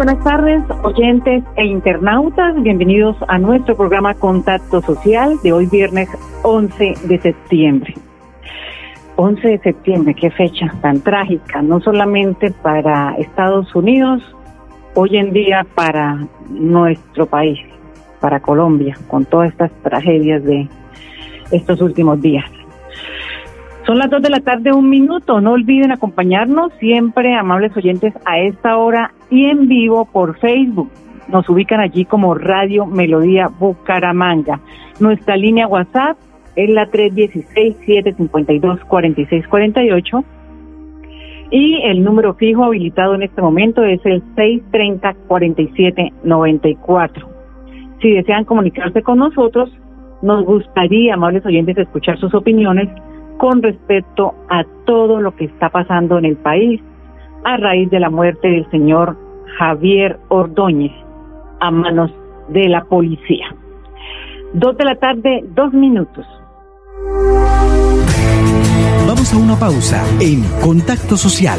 Buenas tardes, oyentes e internautas. Bienvenidos a nuestro programa Contacto Social de hoy viernes 11 de septiembre. 11 de septiembre, qué fecha tan trágica, no solamente para Estados Unidos, hoy en día para nuestro país, para Colombia, con todas estas tragedias de estos últimos días. Son las dos de la tarde, un minuto. No olviden acompañarnos siempre, amables oyentes, a esta hora y en vivo por Facebook. Nos ubican allí como Radio Melodía Bucaramanga. Nuestra línea WhatsApp es la 316-752-4648 y el número fijo habilitado en este momento es el 630-4794. Si desean comunicarse con nosotros, nos gustaría, amables oyentes, escuchar sus opiniones con respecto a todo lo que está pasando en el país a raíz de la muerte del señor Javier Ordóñez a manos de la policía. Dos de la tarde, dos minutos. Vamos a una pausa en Contacto Social.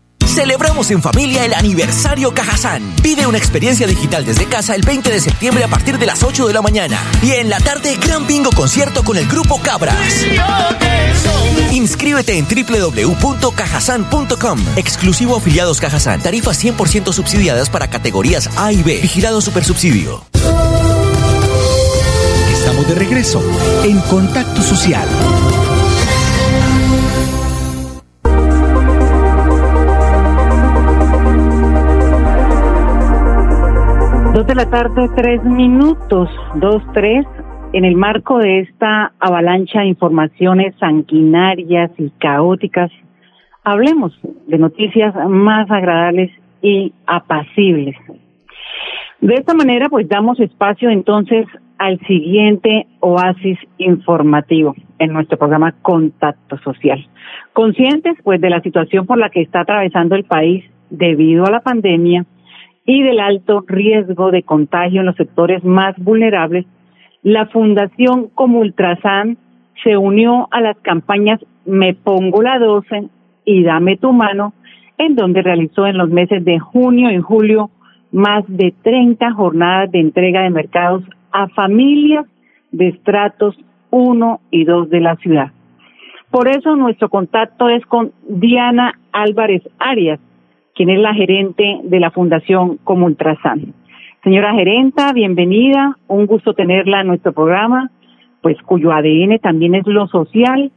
Celebramos en familia el aniversario Cajazán. Vive una experiencia digital desde casa el 20 de septiembre a partir de las 8 de la mañana. Y en la tarde, gran bingo concierto con el grupo Cabras. Inscríbete en www.cajazán.com. Exclusivo afiliados Cajazán. Tarifas 100% subsidiadas para categorías A y B. Vigilado Supersubsidio. Estamos de regreso en Contacto Social. Dos de la tarde, tres minutos, dos, tres, en el marco de esta avalancha de informaciones sanguinarias y caóticas, hablemos de noticias más agradables y apacibles. De esta manera, pues damos espacio entonces al siguiente oasis informativo en nuestro programa Contacto Social. Conscientes pues de la situación por la que está atravesando el país debido a la pandemia, y del alto riesgo de contagio en los sectores más vulnerables, la Fundación Comultrasan se unió a las campañas Me Pongo la 12 y Dame tu mano, en donde realizó en los meses de junio y julio más de 30 jornadas de entrega de mercados a familias de estratos 1 y 2 de la ciudad. Por eso nuestro contacto es con Diana Álvarez Arias, quien es la gerente de la Fundación Como Ultrasan. Señora gerenta, bienvenida, un gusto tenerla en nuestro programa, pues cuyo ADN también es lo social.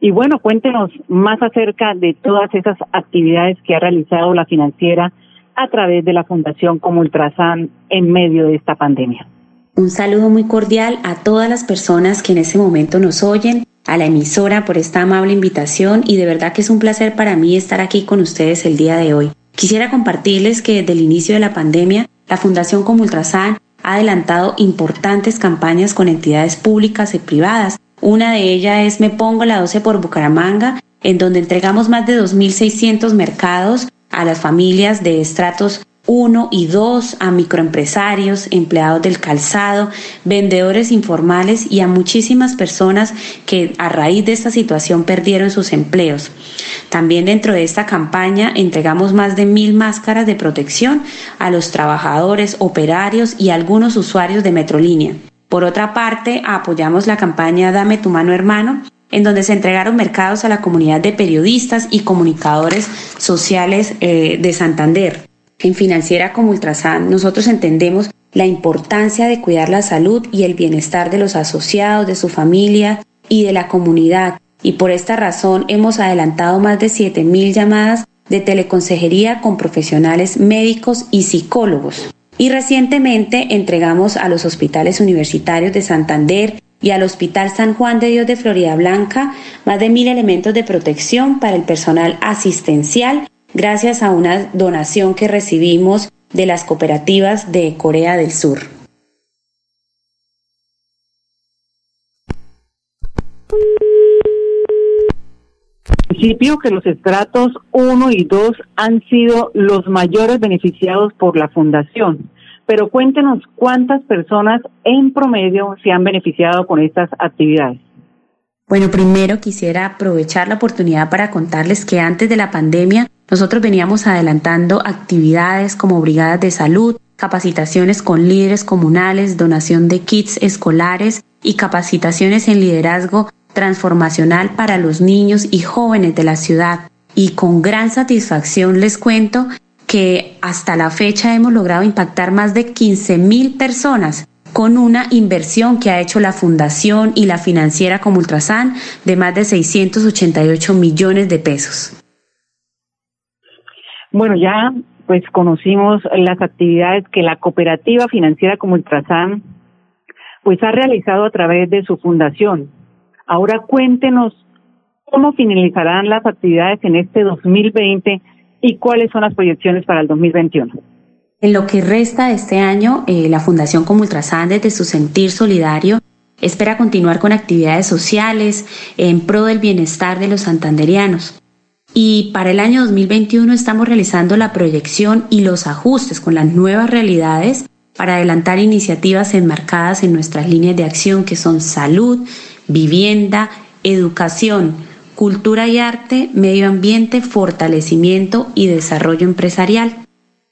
Y bueno, cuéntenos más acerca de todas esas actividades que ha realizado la financiera a través de la Fundación Como Ultrasan en medio de esta pandemia. Un saludo muy cordial a todas las personas que en este momento nos oyen, a la emisora por esta amable invitación y de verdad que es un placer para mí estar aquí con ustedes el día de hoy. Quisiera compartirles que desde el inicio de la pandemia, la Fundación Comultrasan ha adelantado importantes campañas con entidades públicas y privadas. Una de ellas es Me Pongo la 12 por Bucaramanga, en donde entregamos más de 2.600 mercados a las familias de estratos 1 y 2, a microempresarios, empleados del calzado, vendedores informales y a muchísimas personas que a raíz de esta situación perdieron sus empleos. También dentro de esta campaña entregamos más de mil máscaras de protección a los trabajadores, operarios y algunos usuarios de Metrolínea. Por otra parte, apoyamos la campaña Dame tu mano hermano, en donde se entregaron mercados a la comunidad de periodistas y comunicadores sociales eh, de Santander. En Financiera como Ultrasan, nosotros entendemos la importancia de cuidar la salud y el bienestar de los asociados, de su familia y de la comunidad. Y por esta razón hemos adelantado más de 7.000 llamadas de teleconsejería con profesionales médicos y psicólogos. Y recientemente entregamos a los hospitales universitarios de Santander y al Hospital San Juan de Dios de Florida Blanca más de mil elementos de protección para el personal asistencial gracias a una donación que recibimos de las cooperativas de Corea del Sur. principio que los estratos 1 y 2 han sido los mayores beneficiados por la fundación, pero cuéntenos cuántas personas en promedio se han beneficiado con estas actividades. Bueno, primero quisiera aprovechar la oportunidad para contarles que antes de la pandemia nosotros veníamos adelantando actividades como brigadas de salud, capacitaciones con líderes comunales, donación de kits escolares y capacitaciones en liderazgo transformacional para los niños y jóvenes de la ciudad. Y con gran satisfacción les cuento que hasta la fecha hemos logrado impactar más de 15 mil personas con una inversión que ha hecho la Fundación y la financiera como Ultrasan de más de 688 millones de pesos. Bueno, ya pues conocimos las actividades que la cooperativa financiera como Ultrasan pues ha realizado a través de su fundación. Ahora cuéntenos cómo finalizarán las actividades en este 2020 y cuáles son las proyecciones para el 2021. En lo que resta de este año, eh, la Fundación Como Ultrasan, desde su sentir solidario, espera continuar con actividades sociales en pro del bienestar de los santanderianos. Y para el año 2021 estamos realizando la proyección y los ajustes con las nuevas realidades para adelantar iniciativas enmarcadas en nuestras líneas de acción que son salud, vivienda, educación, cultura y arte, medio ambiente, fortalecimiento y desarrollo empresarial.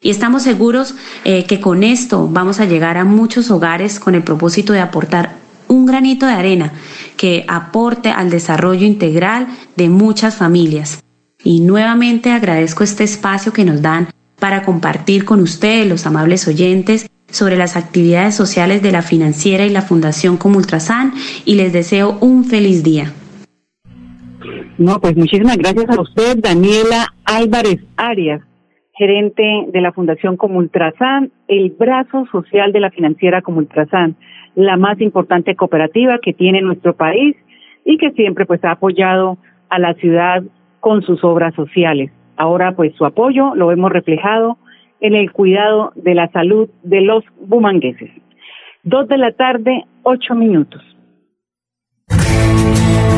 Y estamos seguros eh, que con esto vamos a llegar a muchos hogares con el propósito de aportar un granito de arena que aporte al desarrollo integral de muchas familias. Y nuevamente agradezco este espacio que nos dan para compartir con ustedes, los amables oyentes, sobre las actividades sociales de la financiera y la Fundación como Ultrasan y les deseo un feliz día. No, pues muchísimas gracias a usted, Daniela Álvarez Arias gerente de la Fundación Comultrasan, el brazo social de la financiera Comultrasan, la más importante cooperativa que tiene nuestro país y que siempre pues ha apoyado a la ciudad con sus obras sociales. Ahora pues su apoyo lo hemos reflejado en el cuidado de la salud de los bumangueses. Dos de la tarde, ocho minutos.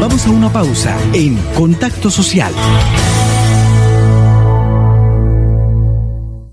Vamos a una pausa en Contacto Social.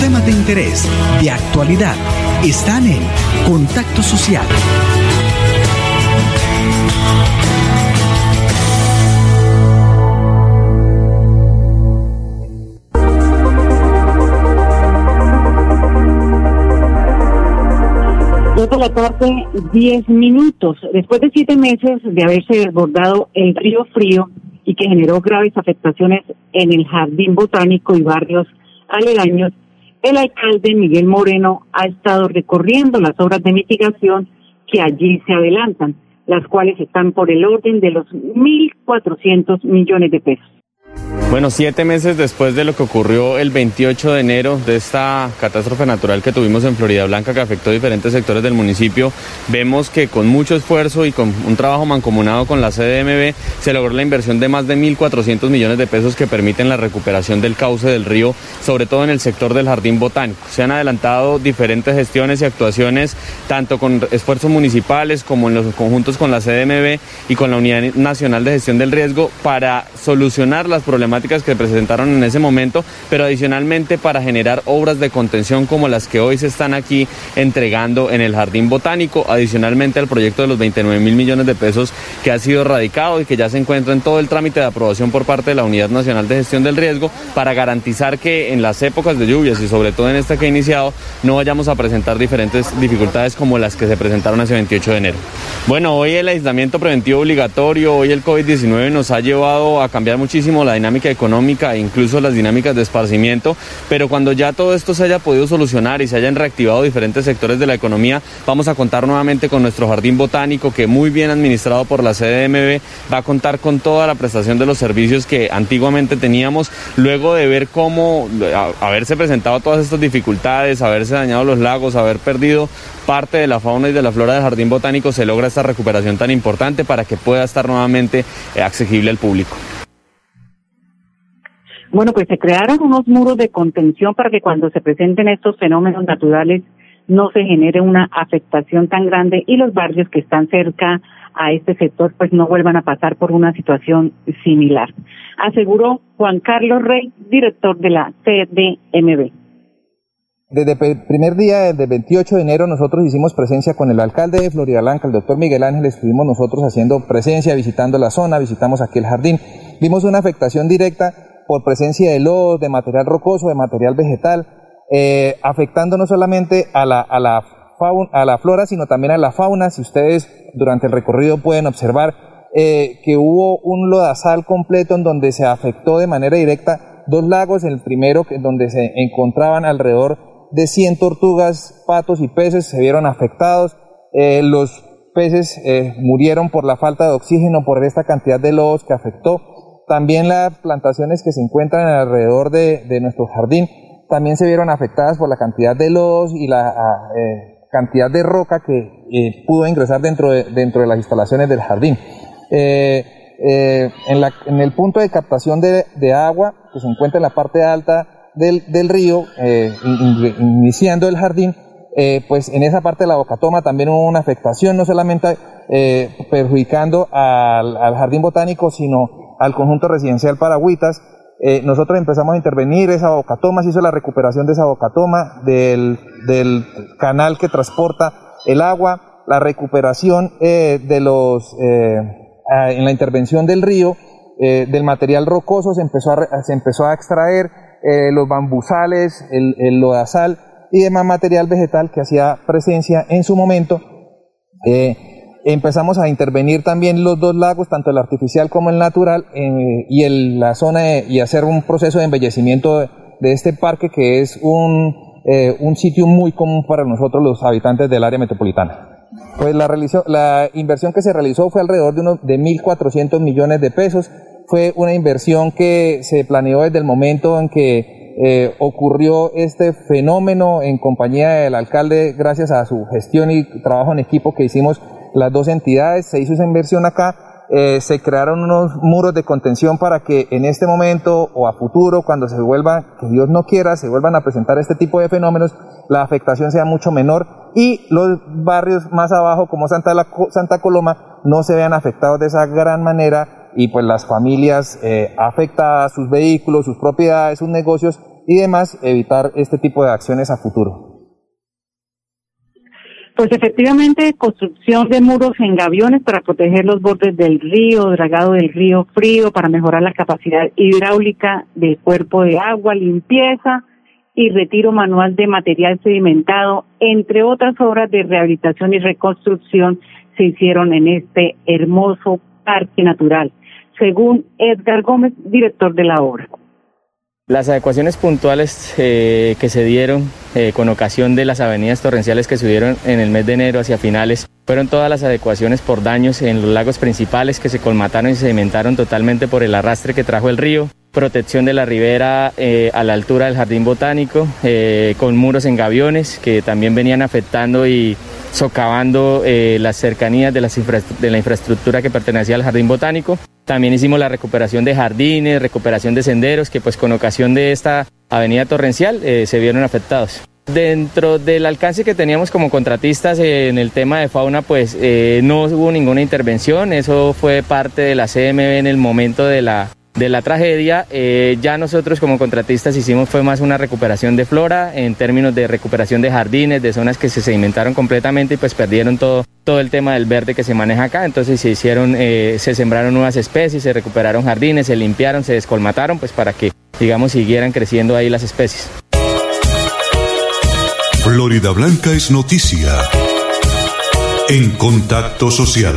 Temas de interés, de actualidad, están en Contacto Social. de la tarde, 10 minutos. Después de siete meses de haberse desbordado el río Frío y que generó graves afectaciones en el jardín botánico y barrios aledaños, el alcalde Miguel Moreno ha estado recorriendo las obras de mitigación que allí se adelantan, las cuales están por el orden de los 1.400 millones de pesos. Bueno, siete meses después de lo que ocurrió el 28 de enero de esta catástrofe natural que tuvimos en Florida Blanca que afectó diferentes sectores del municipio, vemos que con mucho esfuerzo y con un trabajo mancomunado con la CDMB se logró la inversión de más de 1.400 millones de pesos que permiten la recuperación del cauce del río, sobre todo en el sector del jardín botánico. Se han adelantado diferentes gestiones y actuaciones, tanto con esfuerzos municipales como en los conjuntos con la CDMB y con la Unidad Nacional de Gestión del Riesgo para solucionar problemáticas que presentaron en ese momento, pero adicionalmente para generar obras de contención como las que hoy se están aquí entregando en el Jardín Botánico, adicionalmente al proyecto de los 29 mil millones de pesos que ha sido radicado y que ya se encuentra en todo el trámite de aprobación por parte de la Unidad Nacional de Gestión del Riesgo para garantizar que en las épocas de lluvias y sobre todo en esta que ha iniciado no vayamos a presentar diferentes dificultades como las que se presentaron hace 28 de enero. Bueno, hoy el aislamiento preventivo obligatorio, hoy el COVID-19 nos ha llevado a cambiar muchísimo la dinámica económica e incluso las dinámicas de esparcimiento, pero cuando ya todo esto se haya podido solucionar y se hayan reactivado diferentes sectores de la economía, vamos a contar nuevamente con nuestro jardín botánico que muy bien administrado por la CDMB va a contar con toda la prestación de los servicios que antiguamente teníamos, luego de ver cómo haberse presentado todas estas dificultades, haberse dañado los lagos, haber perdido parte de la fauna y de la flora del jardín botánico, se logra esta recuperación tan importante para que pueda estar nuevamente eh, accesible al público. Bueno, pues se crearon unos muros de contención para que cuando se presenten estos fenómenos naturales no se genere una afectación tan grande y los barrios que están cerca a este sector pues no vuelvan a pasar por una situación similar. Aseguró Juan Carlos Rey, director de la CDMB. Desde el primer día, del 28 de enero, nosotros hicimos presencia con el alcalde de Florida Blanca, el doctor Miguel Ángel, estuvimos nosotros haciendo presencia, visitando la zona, visitamos aquí el jardín. Vimos una afectación directa por presencia de lodo, de material rocoso, de material vegetal, eh, afectando no solamente a la, a, la fauna, a la flora, sino también a la fauna. Si ustedes durante el recorrido pueden observar eh, que hubo un lodazal completo en donde se afectó de manera directa dos lagos, el primero donde se encontraban alrededor de 100 tortugas, patos y peces se vieron afectados. Eh, los peces murieron por la falta de oxígeno, por esta cantidad de lodos que afectó. También las plantaciones que se encuentran alrededor de, nuestro jardín también se vieron afectadas por la cantidad de lodos y la eh, cantidad de roca que eh, pudo ingresar dentro de, las instalaciones del jardín. Eh, en, el punto de captación de, agua, que se encuentra en la parte alta del, río, iniciando el jardín, pues en esa parte de la bocatoma también hubo una afectación, no solamente perjudicando al, al, jardín botánico, sino al conjunto residencial Paragüitas. Eh, nosotros empezamos a intervenir esa bocatoma, se hizo la recuperación de esa bocatoma, del, del canal que transporta el agua, la recuperación eh, de los, eh, en la intervención del río, del material rocoso se empezó a, se empezó a extraer los bambusales, el, el lodazal y demás material vegetal que hacía presencia en su momento empezamos a intervenir también los dos lagos, tanto el artificial como el natural, eh, y el, la zona y hacer un proceso de embellecimiento de, este parque que es un, eh, un sitio muy común para nosotros los habitantes del área metropolitana. Pues la, la inversión que se realizó fue alrededor de, uno, de 1.400 millones de pesos. Fue una inversión que se planeó desde el momento en que eh, ocurrió este fenómeno en compañía del alcalde, gracias a su gestión y trabajo en equipo que hicimos las dos entidades. Se hizo esa inversión acá eh, se crearon unos muros de contención para que en este momento o a futuro, cuando se vuelva, que Dios no quiera, se vuelvan a presentar este tipo de fenómenos, la afectación sea mucho menor y los barrios más abajo, como Santa, Santa Coloma, no se vean afectados de esa gran manera y pues las familias eh, afectadas, sus vehículos, sus propiedades, sus negocios y demás, evitar este tipo de acciones a futuro. Pues efectivamente, construcción de muros en gaviones para proteger los bordes del río, dragado del río frío, para mejorar la capacidad hidráulica del cuerpo de agua, limpieza y retiro manual de material sedimentado, entre otras obras de rehabilitación y reconstrucción se hicieron en este hermoso parque natural, según Edgar Gómez, director de la obra. Las adecuaciones puntuales eh, que se dieron eh, con ocasión de las avenidas torrenciales que subieron en el mes de enero hacia finales fueron todas las adecuaciones por daños en los lagos principales que se colmataron y sedimentaron totalmente por el arrastre que trajo el río, protección de la ribera eh, a la altura del jardín botánico, con muros en gaviones que también venían afectando y socavando las cercanías de, de la infraestructura que pertenecía al jardín botánico. También hicimos la recuperación de jardines, recuperación de senderos, que pues con ocasión de esta avenida torrencial eh, se vieron afectados. Dentro del alcance que teníamos como contratistas en el tema de fauna, pues eh, no hubo ninguna intervención, eso fue parte de la CMB en el momento de la de la tragedia, eh, ya nosotros como contratistas hicimos fue más una recuperación de flora en términos de recuperación de jardines, de zonas que se sedimentaron completamente y pues perdieron todo, todo el tema del verde que se maneja acá. Entonces se hicieron, eh, se sembraron nuevas especies, se recuperaron jardines, se limpiaron, se descolmataron, pues para que, digamos, siguieran creciendo ahí las especies. Florida Blanca es noticia en contacto social.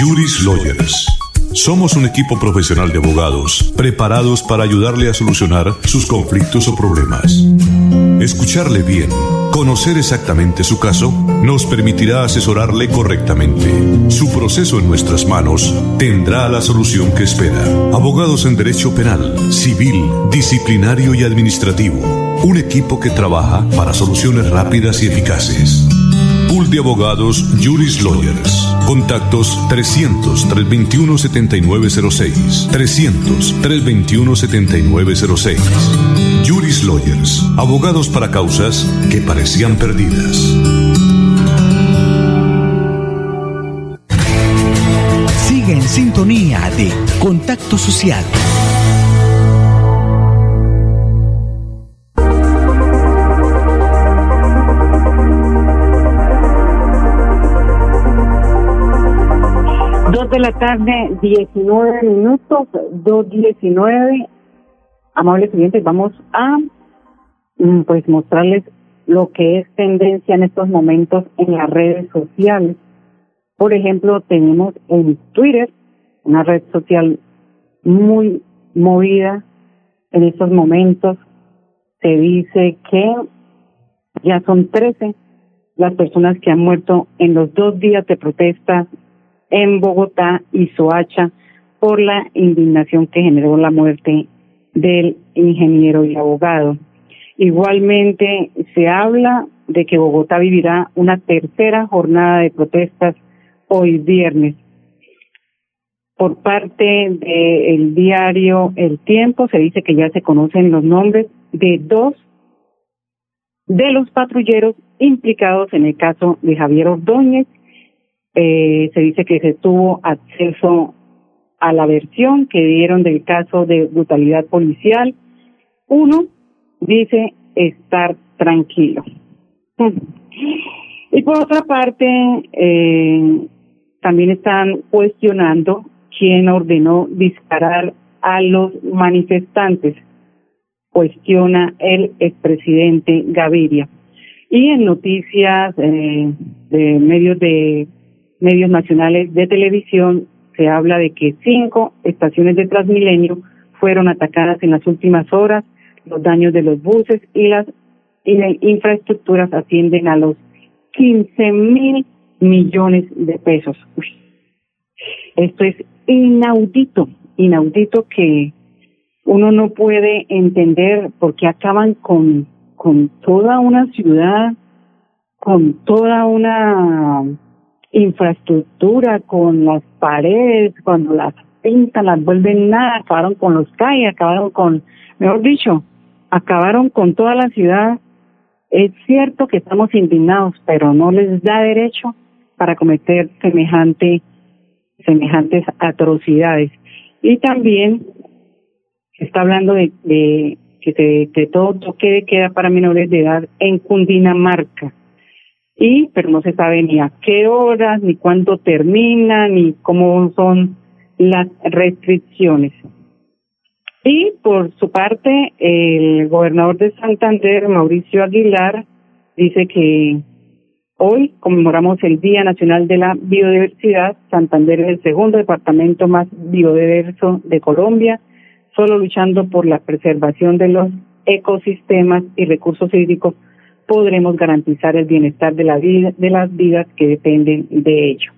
Juris Lawyers. Somos un equipo profesional de abogados preparados para ayudarle a solucionar sus conflictos o problemas. Escucharle bien, conocer exactamente su caso, nos permitirá asesorarle correctamente. Su proceso en nuestras manos tendrá la solución que espera. Abogados en Derecho Penal, Civil, Disciplinario y Administrativo. Un equipo que trabaja para soluciones rápidas y eficaces. Pool de Abogados Juris Lawyers. Contactos 300-321-7906. 300-321-7906. Juris Lawyers. Abogados para causas que parecían perdidas. Sigue en sintonía de Contacto Social. De la tarde, 19 minutos, 2.19. Amables clientes, vamos a mm, pues mostrarles lo que es tendencia en estos momentos en las redes sociales. Por ejemplo, tenemos en Twitter, una red social muy movida en estos momentos. Se dice que ya son 13 las personas que han muerto en los dos días de protesta en Bogotá y Soacha por la indignación que generó la muerte del ingeniero y abogado. Igualmente se habla de que Bogotá vivirá una tercera jornada de protestas hoy viernes. Por parte del diario El Tiempo se dice que ya se conocen los nombres de dos de los patrulleros implicados en el caso de Javier Ordóñez. Eh, se dice que se tuvo acceso a la versión que dieron del caso de brutalidad policial. Uno dice estar tranquilo. Y por otra parte, eh, también están cuestionando quién ordenó disparar a los manifestantes, cuestiona el expresidente Gaviria. Y en noticias eh, de medios de medios nacionales de televisión se habla de que cinco estaciones de Transmilenio fueron atacadas en las últimas horas, los daños de los buses y las infraestructuras ascienden a los 15 mil millones de pesos. Esto es inaudito, inaudito que uno no puede entender por qué acaban con, con toda una ciudad, con toda una infraestructura, con las paredes, cuando las pintan, las vuelven nada, acabaron con los calles, acabaron con, mejor dicho, acabaron con toda la ciudad. Es cierto que estamos indignados, pero no les da derecho para cometer semejante, semejantes atrocidades. Y también está hablando de, de que, que todo toque de queda para menores de edad en Cundinamarca. Y, pero no se sabe ni a qué horas, ni cuándo termina, ni cómo son las restricciones. Y por su parte, el gobernador de Santander, Mauricio Aguilar, dice que Hoy conmemoramos el Día Nacional de la Biodiversidad. Santander es el segundo departamento más biodiverso de Colombia, solo luchando por la preservación de los ecosistemas y recursos hídricos podremos garantizar el bienestar de la vida, de las vidas que dependen de ello.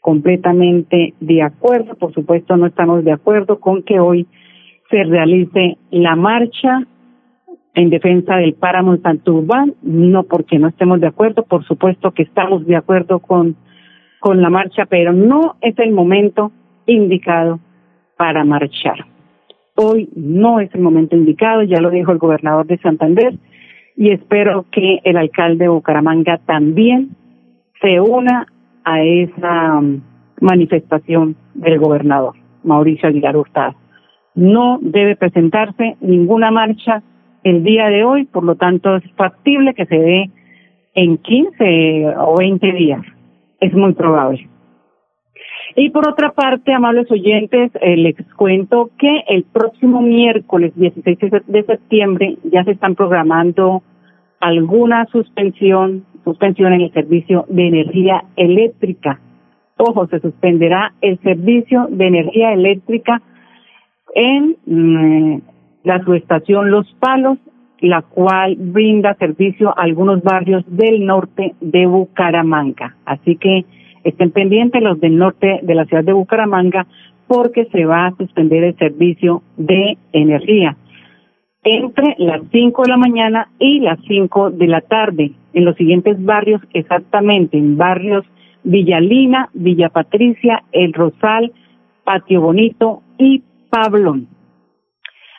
Completamente de acuerdo, por supuesto no estamos de acuerdo con que hoy se realice la marcha en defensa del páramo Santurbán, no porque no estemos de acuerdo, por supuesto que estamos de acuerdo con, con la marcha, pero no es el momento indicado para marchar. Hoy no es el momento indicado, ya lo dijo el gobernador de Santander, y espero que el alcalde de Bucaramanga también se una a esa um, manifestación del gobernador, Mauricio Aguilar Hurtado. No debe presentarse ninguna marcha el día de hoy, por lo tanto es factible que se dé en 15 o 20 días. Es muy probable. Y por otra parte, amables oyentes, eh, les cuento que el próximo miércoles 16 de septiembre ya se están programando alguna suspensión, suspensión en el servicio de energía eléctrica. Ojo, se suspenderá el servicio de energía eléctrica en mm, la subestación Los Palos, la cual brinda servicio a algunos barrios del norte de Bucaramanga. Así que estén pendientes los del norte de la ciudad de Bucaramanga porque se va a suspender el servicio de energía entre las 5 de la mañana y las 5 de la tarde en los siguientes barrios exactamente, en barrios Villalina, Villa Patricia, El Rosal, Patio Bonito y Pablón.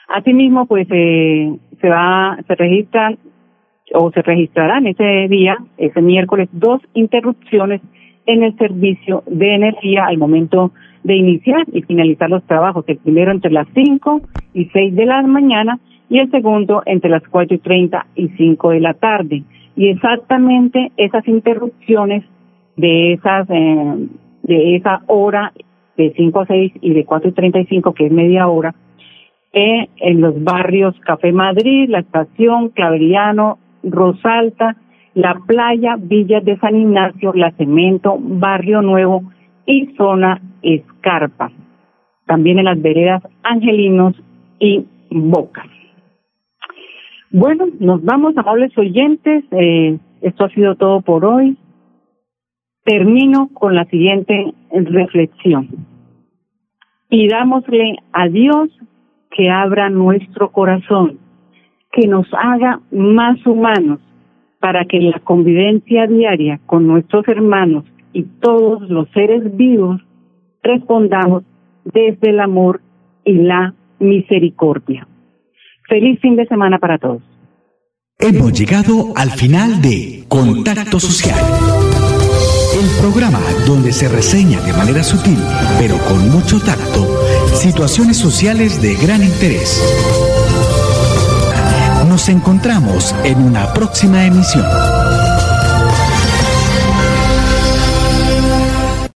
Asimismo, pues eh, se va, se registran o se registrarán ese día, ese miércoles, dos interrupciones en el servicio de energía al momento de iniciar y finalizar los trabajos. El primero entre las 5 y 6 de la mañana y el segundo entre las 4 y 30 y 5 de la tarde. Y exactamente esas interrupciones de esas eh, de esa hora de 5 a 6 y de 4 y 35 que es media hora eh, en los barrios Café Madrid, La Estación, Claveriano, Rosalta, La Playa, Villas de San Ignacio, La Cemento, Barrio Nuevo y Zona Escarpa. También en las veredas Angelinos y Boca. Bueno, nos vamos, amables oyentes. Eh, esto ha sido todo por hoy. Termino con la siguiente reflexión. Pidámosle a Dios que abra nuestro corazón, que nos haga más humanos para que la convivencia diaria con nuestros hermanos y todos los seres vivos respondamos desde el amor y la misericordia. Feliz fin de semana para todos. Hemos llegado al final de Contacto Social. El programa donde se reseña de manera sutil, pero con mucho tacto, situaciones sociales de gran interés. Nos encontramos en una próxima emisión.